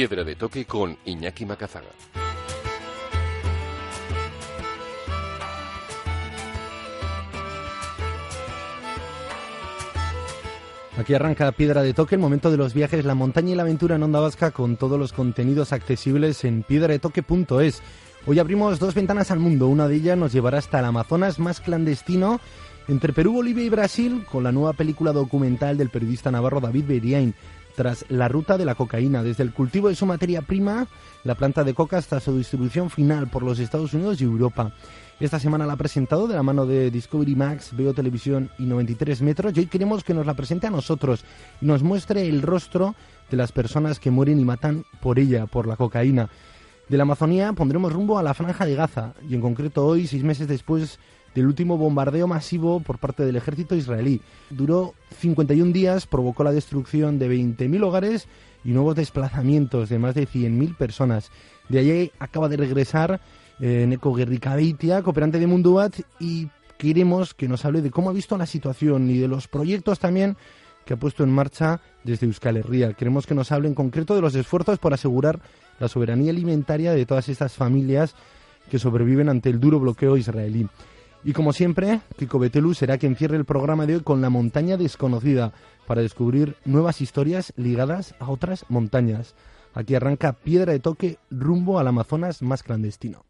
Piedra de toque con Iñaki Macazaga. Aquí arranca Piedra de Toque, el momento de los viajes, la montaña y la aventura en Onda Vasca con todos los contenidos accesibles en piedradetoque.es. Hoy abrimos dos ventanas al mundo, una de ellas nos llevará hasta el Amazonas más clandestino entre Perú, Bolivia y Brasil con la nueva película documental del periodista navarro David Beriain tras la ruta de la cocaína, desde el cultivo de su materia prima, la planta de coca, hasta su distribución final por los Estados Unidos y Europa. Esta semana la ha presentado de la mano de Discovery Max, Veo Televisión y 93 Metros y hoy queremos que nos la presente a nosotros y nos muestre el rostro de las personas que mueren y matan por ella, por la cocaína. De la Amazonía pondremos rumbo a la franja de Gaza y en concreto hoy, seis meses después del último bombardeo masivo por parte del ejército israelí. Duró 51 días, provocó la destrucción de 20.000 hogares y nuevos desplazamientos de más de 100.000 personas. De allí acaba de regresar eh, Neko Guerricabeitia, cooperante de Munduat, y queremos que nos hable de cómo ha visto la situación y de los proyectos también que ha puesto en marcha desde Euskal Herria. Queremos que nos hable en concreto de los esfuerzos por asegurar la soberanía alimentaria de todas estas familias que sobreviven ante el duro bloqueo israelí. Y como siempre, Kiko Betelu será quien cierre el programa de hoy con la montaña desconocida para descubrir nuevas historias ligadas a otras montañas. Aquí arranca Piedra de Toque rumbo al Amazonas más clandestino.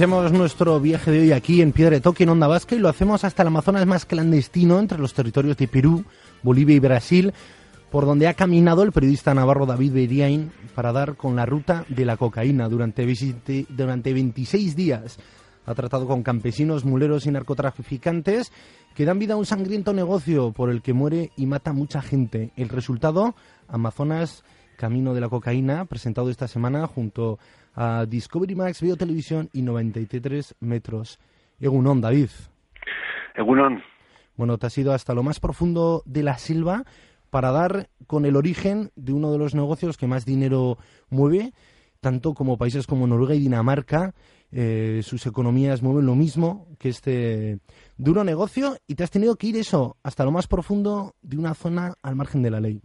Iniciamos nuestro viaje de hoy aquí en Piedra de Toque, en Onda Vasca, y lo hacemos hasta el Amazonas más clandestino, entre los territorios de Perú, Bolivia y Brasil, por donde ha caminado el periodista navarro David Beriain para dar con la ruta de la cocaína durante, durante 26 días. Ha tratado con campesinos, muleros y narcotraficantes que dan vida a un sangriento negocio por el que muere y mata mucha gente. El resultado, Amazonas Camino de la Cocaína, presentado esta semana junto a Discovery Max, Video Televisión y 93 Metros. Egunon, David. Egunon. Bueno, te has ido hasta lo más profundo de la silva para dar con el origen de uno de los negocios que más dinero mueve, tanto como países como Noruega y Dinamarca. Eh, sus economías mueven lo mismo que este duro negocio y te has tenido que ir eso hasta lo más profundo de una zona al margen de la ley.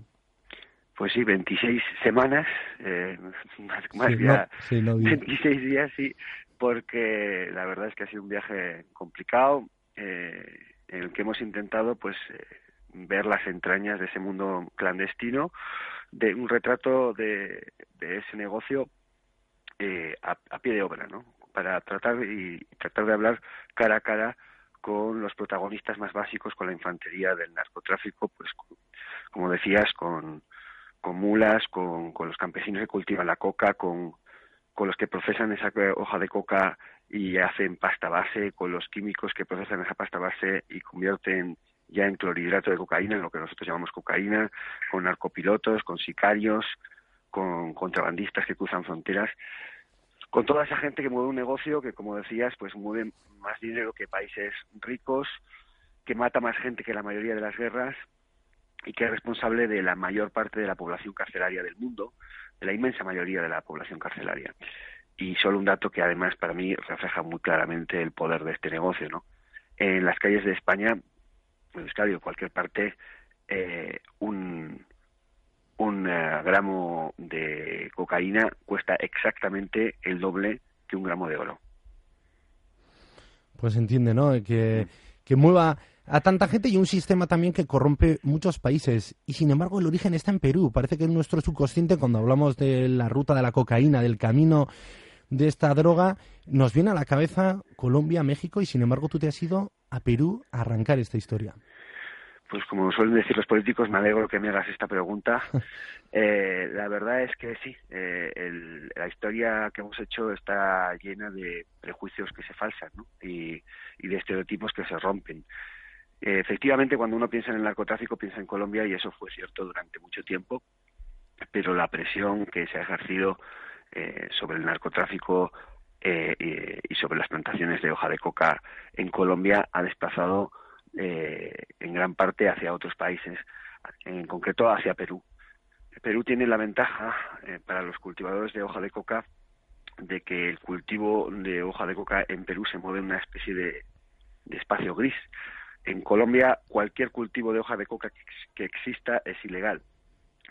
Pues sí, 26 semanas, eh, más, más ya 26 días, sí, porque la verdad es que ha sido un viaje complicado eh, en el que hemos intentado pues eh, ver las entrañas de ese mundo clandestino, de un retrato de, de ese negocio eh, a, a, pie de obra, ¿no? Para tratar y tratar de hablar cara a cara con los protagonistas más básicos, con la infantería del narcotráfico, pues como decías, con con mulas, con, con los campesinos que cultivan la coca, con, con los que procesan esa hoja de coca y hacen pasta base, con los químicos que procesan esa pasta base y convierten ya en clorhidrato de cocaína, en lo que nosotros llamamos cocaína, con narcopilotos, con sicarios, con contrabandistas que cruzan fronteras, con toda esa gente que mueve un negocio que, como decías, pues mueve más dinero que países ricos, que mata más gente que la mayoría de las guerras y que es responsable de la mayor parte de la población carcelaria del mundo, de la inmensa mayoría de la población carcelaria. Y solo un dato que además para mí refleja muy claramente el poder de este negocio, ¿no? En las calles de España, en Euskadi o cualquier parte, eh, un, un eh, gramo de cocaína cuesta exactamente el doble que un gramo de oro. Pues entiende, ¿no? Que, que mueva a tanta gente y un sistema también que corrompe muchos países. Y sin embargo, el origen está en Perú. Parece que en nuestro subconsciente, cuando hablamos de la ruta de la cocaína, del camino de esta droga, nos viene a la cabeza Colombia, México, y sin embargo tú te has ido a Perú a arrancar esta historia. Pues como suelen decir los políticos, me alegro que me hagas esta pregunta. Eh, la verdad es que sí, eh, la historia que hemos hecho está llena de prejuicios que se falsan ¿no? y, de estereotipos que se rompen. Eh, efectivamente, cuando uno piensa en el narcotráfico, piensa en Colombia y eso fue cierto durante mucho tiempo, pero la presión que se ha ejercido sobre el narcotráfico y sobre las plantaciones de hoja de coca en Colombia ha desplazado eh, en gran parte hacia otros países, en concreto hacia Perú. Perú tiene la ventaja eh, para los cultivadores de hoja de coca de que el cultivo de hoja de coca en Perú se mueve en una especie de, espacio gris. En Colombia cualquier cultivo de hoja de coca que, exista es ilegal,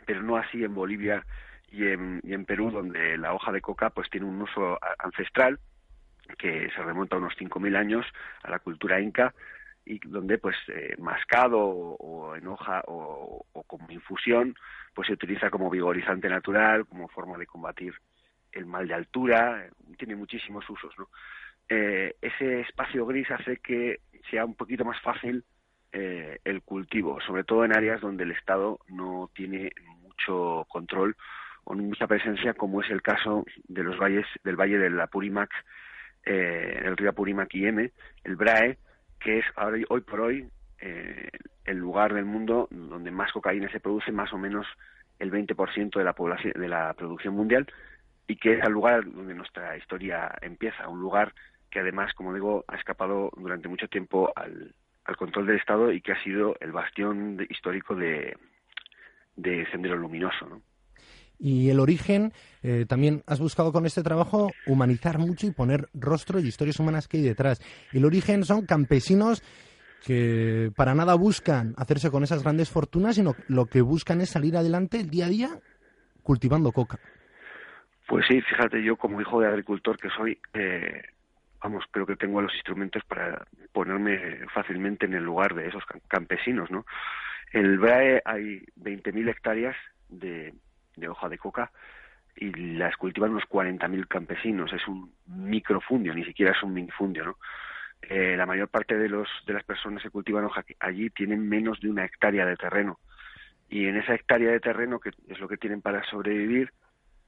pero no así en Bolivia y en, Perú, donde la hoja de coca pues tiene un uso ancestral que se remonta a unos 5.000 años a la cultura inca y donde pues eh, mascado o, en hoja o, como infusión pues se utiliza como vigorizante natural como forma de combatir el mal de altura tiene muchísimos usos no eh, ese espacio gris hace que sea un poquito más fácil eh, el cultivo sobre todo en áreas donde el estado no tiene mucho control o mucha presencia como es el caso de los valles del valle del Apurímac eh, el río Apurímac y M el Brae que es ahora, hoy por hoy eh, el lugar del mundo donde más cocaína se produce, más o menos el 20% de la población de la producción mundial y que es el lugar donde nuestra historia empieza, un lugar que además, como digo, ha escapado durante mucho tiempo al, control del Estado y que ha sido el bastión histórico de, de Sendero Luminoso. ¿no? Y el origen, eh, también has buscado con este trabajo humanizar mucho y poner rostro y historias humanas que hay detrás. El origen son campesinos que para nada buscan hacerse con esas grandes fortunas, sino lo que buscan es salir adelante el día a día cultivando coca. Pues sí, fíjate, yo como hijo de agricultor que soy, eh, vamos, creo que tengo los instrumentos para ponerme fácilmente en el lugar de esos campesinos, ¿no? En el BRAE hay 20.000 hectáreas de, de hoja de coca y las cultivan unos 40.000 campesinos. Es un microfundio, ni siquiera es un minifundio, ¿no? Eh, la mayor parte de, los, de las personas que cultivan hoja allí tienen menos de una hectárea de terreno. Y en esa hectárea de terreno, que es lo que tienen para sobrevivir,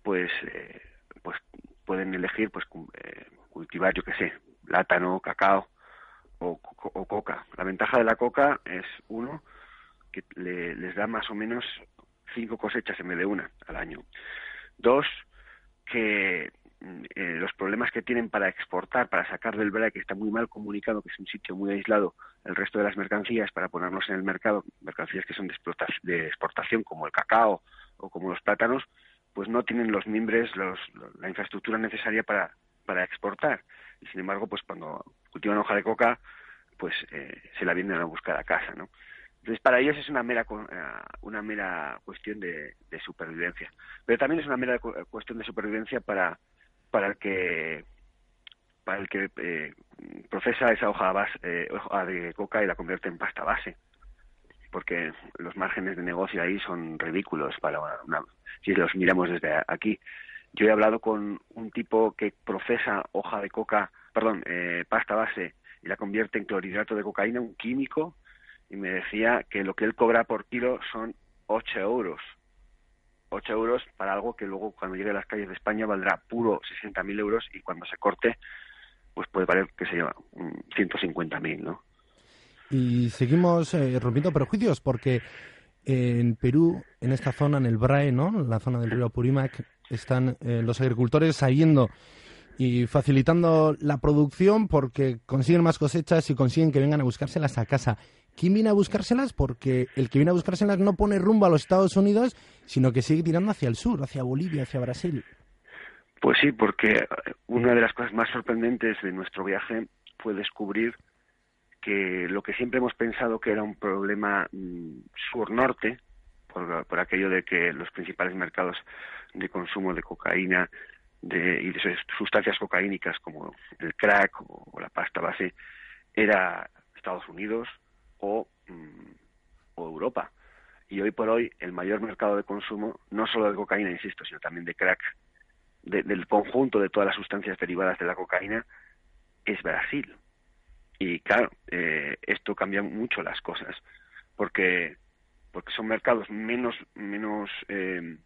pues, eh, pues pueden elegir pues eh, cultivar, yo qué sé, plátano, cacao o, o, coca. La ventaja de la coca es, uno, que le, les da más o menos cinco cosechas en vez de una al año. Dos, que mm, eh, los problemas que tienen para exportar, para sacar del BRAE, que está muy mal comunicado, que es un sitio muy aislado, el resto de las mercancías para ponernos en el mercado, mercancías que son de, exportación, como el cacao o como los plátanos, pues no tienen los mimbres, los, la infraestructura necesaria para, para exportar. Y sin embargo, pues cuando cultivan hoja de coca, pues eh, se la vienen a buscar a casa, ¿no? Entonces, para ellos es una mera, eh, una mera cuestión de, supervivencia. Pero también es una mera cuestión de supervivencia para, para el que para el que eh, procesa esa hoja, eh, hoja de coca y la convierte en pasta base. Porque los márgenes de negocio ahí son ridículos para una, si los miramos desde aquí. Yo he hablado con un tipo que procesa hoja de coca, perdón, pasta base y la convierte en clorhidrato de cocaína, un químico y me decía que lo que él cobra por kilo son 8 euros. 8 euros para algo que luego cuando llegue a las calles de España valdrá puro 60.000 euros y cuando se corte pues puede valer, que se lleva, 150.000, ¿no? Y seguimos eh, rompiendo prejuicios porque en Perú, en esta zona, en el Brae, ¿no? En la zona del río Apurímac, están eh, los agricultores saliendo y facilitando la producción porque consiguen más cosechas y consiguen que vengan a buscárselas a casa. ¿quién viene a buscárselas? Porque el que viene a buscárselas no pone rumbo a los Estados Unidos, sino que sigue tirando hacia el sur, hacia Bolivia, hacia Brasil. Pues sí, porque una de las cosas más sorprendentes de nuestro viaje fue descubrir que lo que siempre hemos pensado que era un problema mm, sur-norte, por, aquello de que los principales mercados de consumo de cocaína de, y de sustancias cocaínicas como el crack o, la pasta base era Estados Unidos o, mm, o Europa. Y hoy por hoy el mayor mercado de consumo, no solo de cocaína, insisto, sino también de crack, del conjunto de todas las sustancias derivadas de la cocaína, es Brasil. Y claro, eh, esto cambia mucho las cosas, porque porque son mercados menos menos eh,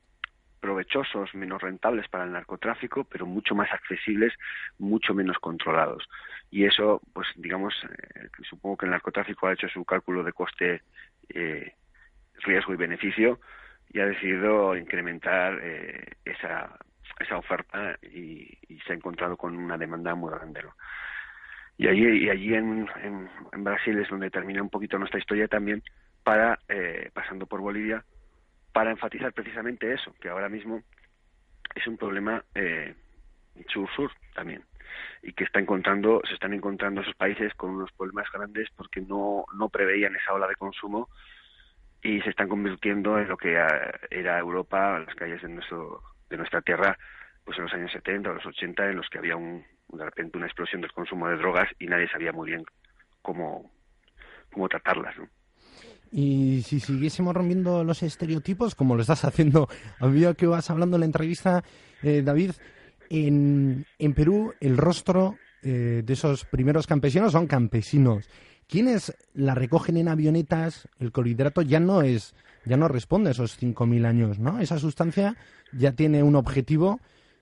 provechosos, menos rentables para el narcotráfico, pero mucho más accesibles, mucho menos controlados. Y eso, pues digamos, eh, supongo que el narcotráfico ha hecho su cálculo de coste, eh, riesgo y beneficio y ha decidido incrementar eh, esa, esa oferta y, se ha encontrado con una demanda muy grande. Y allí, y allí en, en, Brasil es donde termina un poquito nuestra historia también, para pasando por Bolivia, para enfatizar precisamente eso, que ahora mismo es un problema eh, sur-sur también y que está encontrando, se están encontrando esos países con unos problemas grandes porque no, no preveían esa ola de consumo y se están convirtiendo en lo que era Europa, las calles de, nuestro, de nuestra tierra, pues en los años 70 o los 80, en los que había un, de repente una explosión del consumo de drogas y nadie sabía muy bien cómo, cómo tratarlas. ¿no? Y si siguiésemos rompiendo los estereotipos, como lo estás haciendo a medida que vas hablando en la entrevista, eh, David, en, en, Perú el rostro eh, de esos primeros campesinos son campesinos. Quienes la recogen en avionetas, el clorhidrato ya no es, ya no responde a esos 5.000 años, ¿no? Esa sustancia ya tiene un objetivo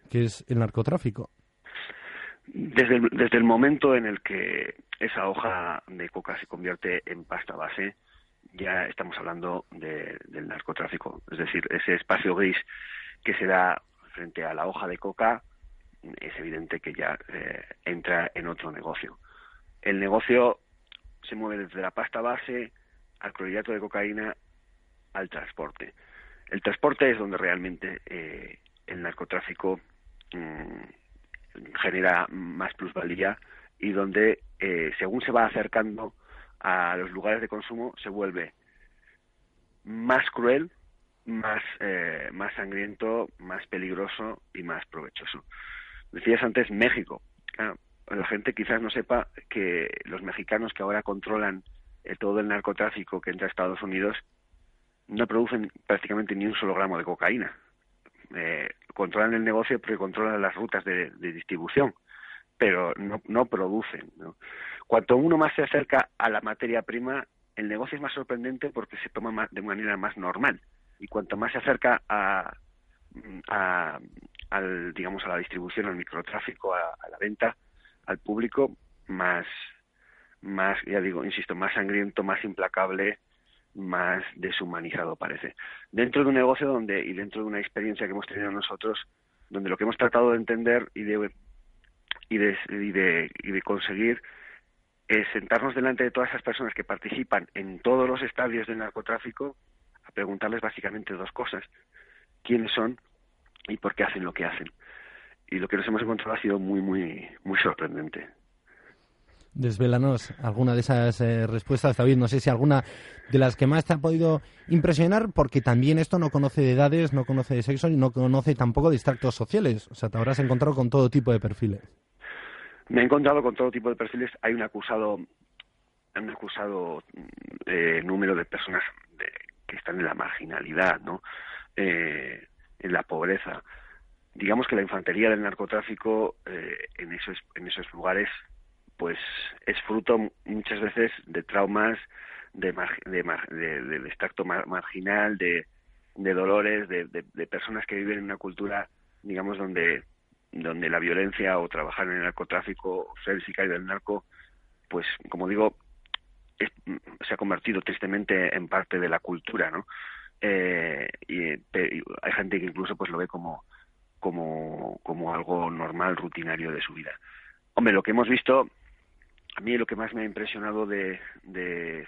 que es el narcotráfico. Desde desde el momento en el que esa hoja de coca se convierte en pasta base, ya estamos hablando del narcotráfico. Es decir, ese espacio gris que se da frente a la hoja de coca es evidente que ya eh, entra en otro negocio. El negocio se mueve desde la pasta base al clorhidrato de cocaína al transporte. El transporte es donde realmente eh, el narcotráfico mm, genera más plusvalía y donde, eh, según se va acercando a los lugares de consumo se vuelve más cruel, más, eh, más sangriento, más peligroso y más provechoso. Decías antes México. la gente quizás no sepa que los mexicanos que ahora controlan todo el narcotráfico que entra a Estados Unidos no producen prácticamente ni un solo gramo de cocaína. Eh, controlan el negocio porque controlan las rutas de, distribución, pero no, no producen. ¿no? Cuanto uno más se acerca a la materia prima, el negocio es más sorprendente porque se toma de manera más normal. Y cuanto más se acerca a, al, digamos, a la distribución, al microtráfico, a, la venta, al público, más, más, ya digo, insisto, más sangriento, más implacable, más deshumanizado parece. Dentro de un negocio donde, y dentro de una experiencia que hemos tenido nosotros, donde lo que hemos tratado de entender y de, y de, y de, y de conseguir es sentarnos delante de todas esas personas que participan en todos los estadios del narcotráfico a preguntarles básicamente dos cosas. ¿Quiénes son y por qué hacen lo que hacen? Y lo que nos hemos encontrado ha sido muy, muy, muy sorprendente. Desvélanos alguna de esas eh, respuestas, David. No sé si alguna de las que más te ha podido impresionar, porque también esto no conoce de edades, no conoce de sexo y no conoce tampoco de extractos sociales. O sea, te habrás encontrado con todo tipo de perfiles. Me he encontrado con todo tipo de perfiles. Hay un acusado, un acusado eh, número de personas que están en la marginalidad, ¿no? Eh, en la pobreza. Digamos que la infantería del narcotráfico eh, en esos en esos lugares, pues es fruto muchas veces de traumas, de, de, de, extracto marginal, de, de dolores, de, de personas que viven en una cultura, digamos, donde donde la violencia o trabajar en el narcotráfico o ser sicario del narco, pues como digo, se ha convertido tristemente en parte de la cultura, ¿no? Eh, y, hay gente que incluso pues lo ve como, como, como algo normal, rutinario de su vida. Hombre, lo que hemos visto, a mí lo que más me ha impresionado de, de,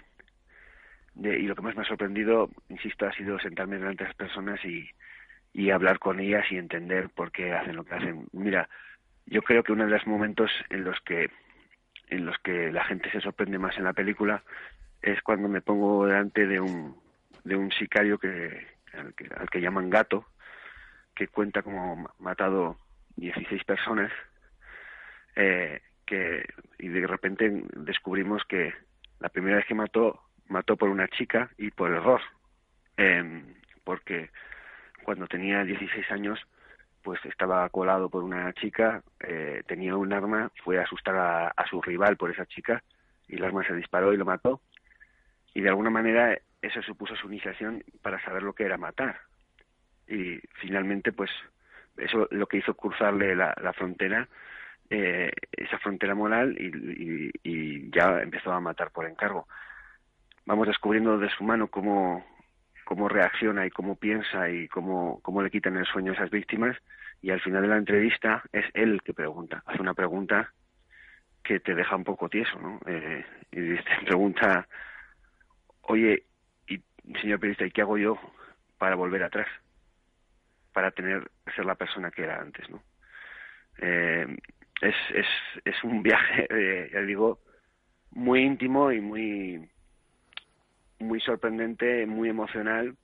y lo que más me ha sorprendido, insisto, ha sido sentarme delante de las personas y, y hablar con ellas y entender por qué hacen lo que hacen. Mira, yo creo que uno de los momentos en los que en los que la gente se sorprende más en la película es cuando me pongo delante de un de un sicario que al que, al que llaman gato que cuenta como matado 16 personas eh, que y de repente descubrimos que la primera vez que mató mató por una chica y por error eh, porque cuando tenía 16 años, pues estaba colado por una chica, eh, tenía un arma, fue a asustar a, su rival por esa chica y el arma se disparó y lo mató. Y de alguna manera eso supuso su iniciación para saber lo que era matar. Y finalmente, pues eso lo que hizo cruzarle la, frontera, eh, esa frontera moral y, y, ya empezó a matar por encargo. Vamos descubriendo de su mano cómo, cómo reacciona y cómo piensa y cómo, cómo le quitan el sueño a esas víctimas y al final de la entrevista es él que pregunta, hace una pregunta que te deja un poco tieso, ¿no? Eh, y te pregunta, oye, y, señor periodista, ¿y qué hago yo para volver atrás? Para tener, ser la persona que era antes, ¿no? Eh, es, es, un viaje, eh, ya digo, muy íntimo y muy muy sorprendente, muy emocional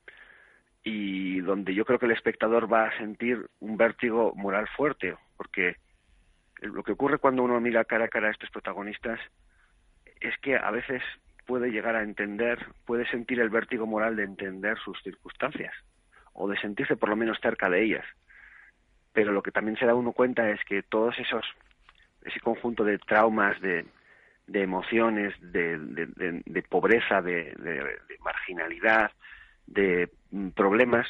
y donde yo creo que el espectador va a sentir un vértigo moral fuerte, porque lo que ocurre cuando uno mira cara a cara a estos protagonistas es que a veces puede llegar a entender, puede sentir el vértigo moral de entender sus circunstancias o de sentirse por lo menos cerca de ellas. Pero lo que también se da uno cuenta es que todos esos ese conjunto de traumas, de, de emociones, de, de, pobreza, de, marginalidad, de mm, problemas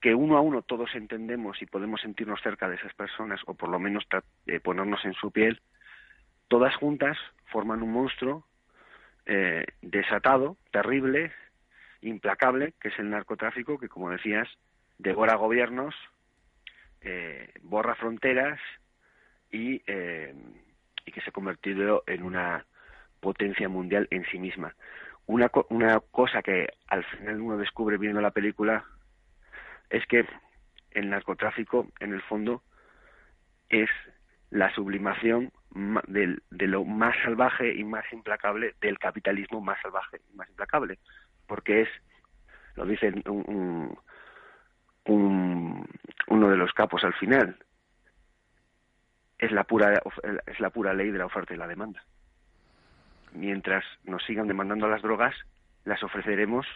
que uno a uno todos entendemos y podemos sentirnos cerca de esas personas o por lo menos eh, ponernos en su piel, todas juntas forman un monstruo eh, desatado, terrible, implacable, que es el narcotráfico, que como decías, devora gobiernos, eh, borra fronteras y y que se ha convertido en una potencia mundial en sí misma. Una, una cosa que al final uno descubre viendo la película es que el narcotráfico, en el fondo, es la sublimación de, de lo más salvaje y más implacable del capitalismo más salvaje y más implacable, porque es, lo dice un, un, uno de los capos al final, es la pura es la pura ley de la oferta y la demanda. Mientras nos sigan demandando las drogas, las ofreceremos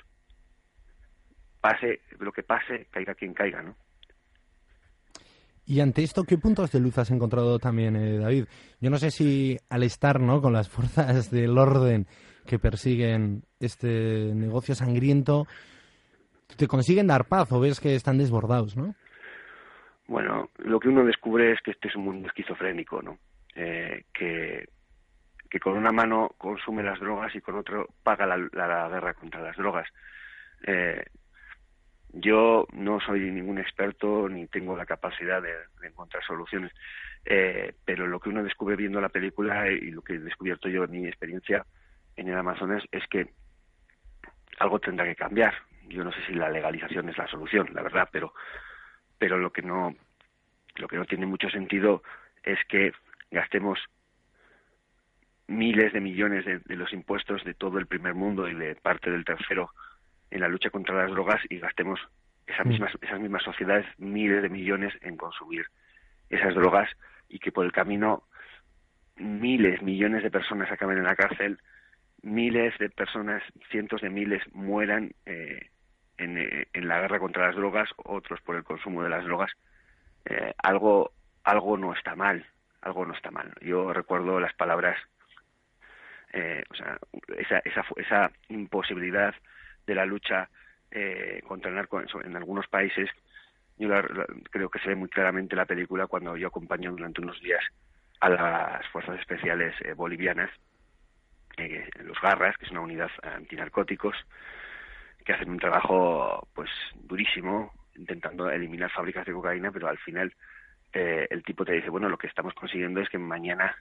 pase lo que pase, caiga quien caiga, ¿no? Y ante esto, ¿qué puntos de luz has encontrado también, eh, David? Yo no sé si al estar ¿no? con las fuerzas del orden que persiguen este negocio sangriento, te consiguen dar paz o ves que están desbordados, ¿no? Bueno, lo que uno descubre es que este es un mundo esquizofrénico, ¿no? Eh, que, con una mano consume las drogas y con otro paga la, guerra contra las drogas. Eh, yo no soy ningún experto ni tengo la capacidad de, encontrar soluciones, eh, pero lo que uno descubre viendo la película y lo que he descubierto yo en mi experiencia en el Amazonas es que algo tendrá que cambiar. Yo no sé si la legalización es la solución, la verdad, pero pero lo que no lo que no tiene mucho sentido es que gastemos miles de millones de, los impuestos de todo el primer mundo y de parte del tercero en la lucha contra las drogas y gastemos esas mm. mismas, esas mismas sociedades miles de millones en consumir esas drogas y que por el camino miles, millones de personas acaben en la cárcel, miles de personas, cientos de miles mueran eh, eh, en, la guerra contra las drogas, otros por el consumo de las drogas, eh, algo, algo no está mal, algo no está mal. Yo recuerdo las palabras, eh, o sea, esa, esa, esa imposibilidad de la lucha contra el narco en, algunos países, yo creo que se ve muy claramente la película cuando yo acompaño durante unos días a las fuerzas especiales bolivianas, los Garras, que es una unidad antinarcóticos, que hacen un trabajo pues durísimo intentando eliminar fábricas de cocaína, pero al final eh, el tipo te dice, bueno, lo que estamos consiguiendo es que mañana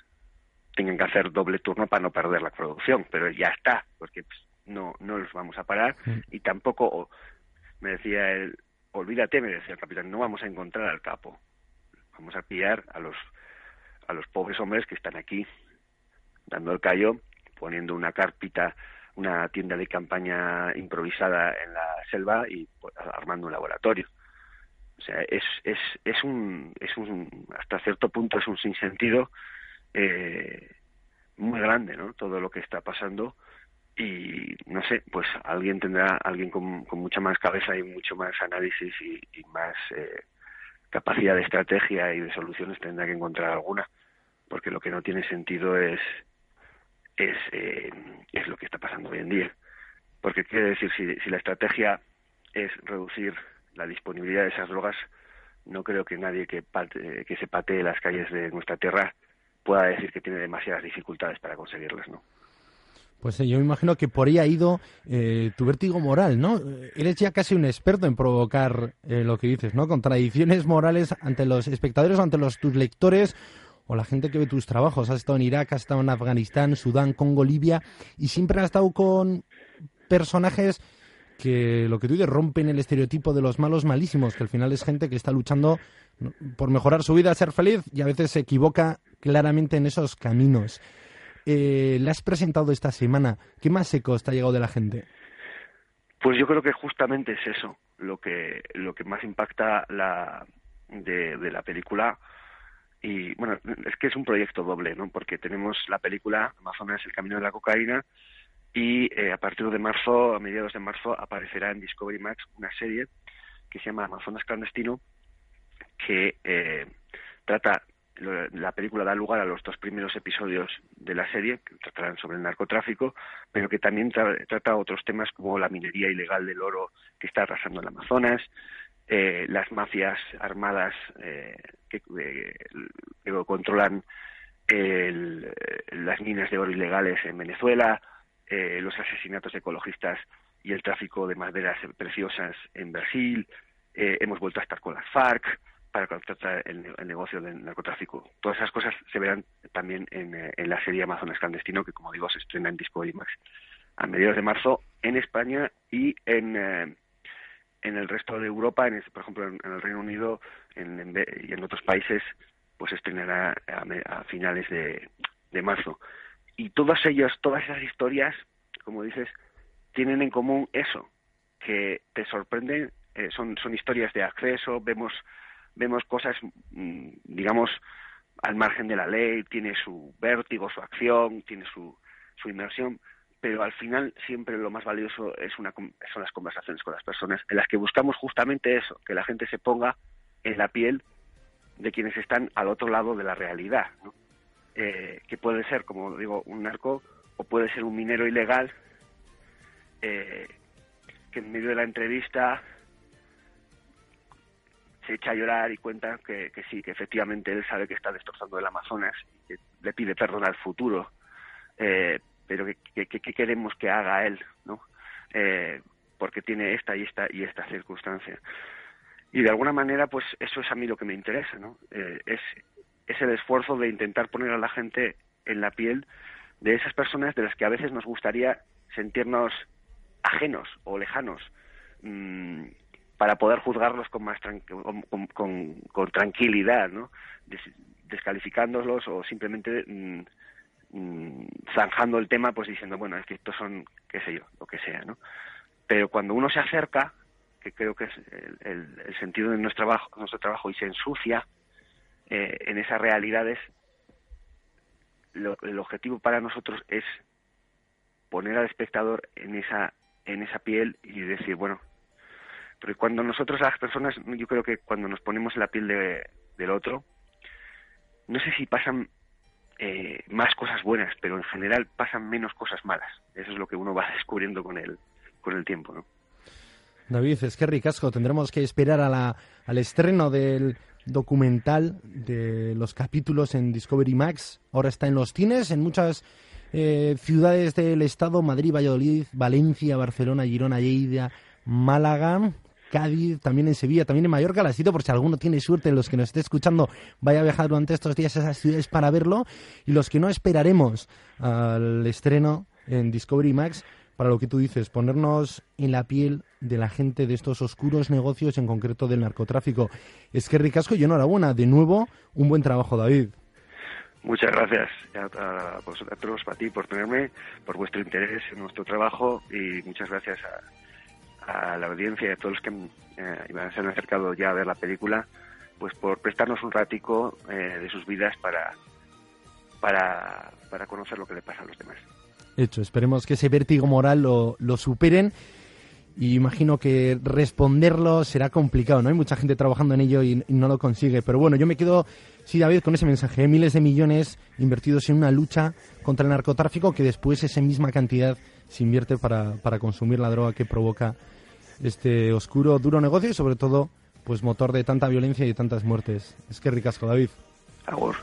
tengan que hacer doble turno para no perder la producción, pero ya está, porque pues, no, no los vamos a parar. Y tampoco, me decía él, olvídate, me decía el capitán, no vamos a encontrar al capo, vamos a pillar a los, a los pobres hombres que están aquí dando el callo, poniendo una carpita, una tienda de campaña improvisada en la selva y pues, armando un laboratorio. O sea, es, es, es, un, es un, hasta cierto punto es un sinsentido eh, muy grande, ¿no? Todo lo que está pasando y no sé, pues alguien tendrá, alguien con, mucha más cabeza y mucho más análisis y, más eh, capacidad de estrategia y de soluciones tendrá que encontrar alguna, porque lo que no tiene sentido es es, eh, es lo que está pasando hoy en día. Porque quiere decir, si, si la estrategia es reducir la disponibilidad de esas drogas, no creo que nadie que, que se patee las calles de nuestra tierra pueda decir que tiene demasiadas dificultades para conseguirlas, ¿no? Pues eh, yo me imagino que por ahí ha ido eh, tu vértigo moral, ¿no? Eres ya casi un experto en provocar eh, lo que dices, ¿no? Contradicciones morales ante los espectadores ante los tus lectores o la gente que ve tus trabajos. Has estado en Irak, has estado en Afganistán, Sudán, Congo, Libia y siempre has estado con personajes que lo que tú dices rompen el estereotipo de los malos malísimos, que al final es gente que está luchando por mejorar su vida, ser feliz y a veces se equivoca claramente en esos caminos. Eh, ¿Le has presentado esta semana? ¿Qué más seco te ha llegado de la gente? Pues yo creo que justamente es eso lo que lo que más impacta la de la película y bueno es que es un proyecto doble no porque tenemos la película Amazonas el camino de la cocaína y eh, a partir de marzo, a mediados de marzo, aparecerá en Discovery Max una serie que se llama Amazonas Clandestino, que eh, trata, la película da lugar a los dos primeros episodios de la serie, que tratarán sobre el narcotráfico, pero que también trata otros temas como la minería ilegal del oro que está arrasando el Amazonas, eh, las mafias armadas que, que, controlan las minas de oro ilegales en Venezuela, eh, los asesinatos ecologistas y el tráfico de maderas preciosas en Brasil. Eh, hemos vuelto a estar con las FARC para tratar el, negocio del narcotráfico. Todas esas cosas se verán también en, eh, la serie Amazonas Clandestino, que como digo se estrena en Discovery Max a mediados de marzo en España y en, en el resto de Europa, en, por ejemplo en, el Reino Unido en, y en otros países, pues estrenará a, finales de marzo. Y todas ellas, todas esas historias, como dices, tienen en común eso, que te sorprenden, eh, son, son historias de acceso, vemos, vemos cosas, mm, digamos, al margen de la ley, tiene su vértigo, su acción, tiene su, su inmersión, pero al final siempre lo más valioso es una, son las conversaciones con las personas, en las que buscamos justamente eso, que la gente se ponga en la piel de quienes están al otro lado de la realidad, ¿no? Eh, que puede ser, como digo, un narco o puede ser un minero ilegal eh, que en medio de la entrevista se echa a llorar y cuenta que, sí, que efectivamente él sabe que está destrozando el Amazonas y que le pide perdón al futuro, eh, pero que, queremos que haga él, ¿no? porque tiene esta y esta y esta circunstancia. Y de alguna manera, pues eso es a mí lo que me interesa, ¿no? es es el esfuerzo de intentar poner a la gente en la piel de esas personas de las que a veces nos gustaría sentirnos ajenos o lejanos mm, para poder juzgarlos con más con, tranquilidad, ¿no? descalificándolos o simplemente mm, zanjando el tema, pues diciendo, bueno, es que estos son, qué sé yo, lo que sea, ¿no? Pero cuando uno se acerca, que creo que es el, sentido de nuestro trabajo, nuestro trabajo y se ensucia, eh, en esas realidades, el objetivo para nosotros es poner al espectador en esa en esa piel y decir, bueno, porque cuando nosotros las personas, yo creo que cuando nos ponemos en la piel de, del otro, no sé si pasan eh, más cosas buenas, pero en general pasan menos cosas malas. Eso es lo que uno va descubriendo con el, con el tiempo, ¿no? David, es que ricasco. Tendremos que esperar a la, al estreno del documental de los capítulos en Discovery Max. Ahora está en los cines, en muchas eh, ciudades del estado, Madrid, Valladolid, Valencia, Barcelona, Girona, Lleida, Málaga, Cádiz, también en Sevilla, también en Mallorca. La cito por si alguno tiene suerte, los que nos esté escuchando, vaya a viajar durante estos días a esas ciudades para verlo. Y los que no esperaremos al estreno en Discovery Max, para lo que tú dices, ponernos en la piel de la gente de estos oscuros negocios, en concreto del narcotráfico. Es que ricasco y enhorabuena. De nuevo, un buen trabajo, David. Muchas gracias a, vosotros, para ti, por tenerme, por vuestro interés en nuestro trabajo y muchas gracias a, la audiencia y a todos los que eh, se han acercado ya a ver la película, pues por prestarnos un ratico eh, de sus vidas para, para, para conocer lo que le pasa a los demás. Hecho, esperemos que ese vértigo moral lo, lo superen y imagino que responderlo será complicado, ¿no? Hay mucha gente trabajando en ello y, no lo consigue. Pero bueno, yo me quedo, sí, David, con ese mensaje. ¿eh? Miles de millones invertidos en una lucha contra el narcotráfico que después esa misma cantidad se invierte para, para consumir la droga que provoca este oscuro, duro negocio y sobre todo, pues motor de tanta violencia y de tantas muertes. Es que ricasco, David. Agur.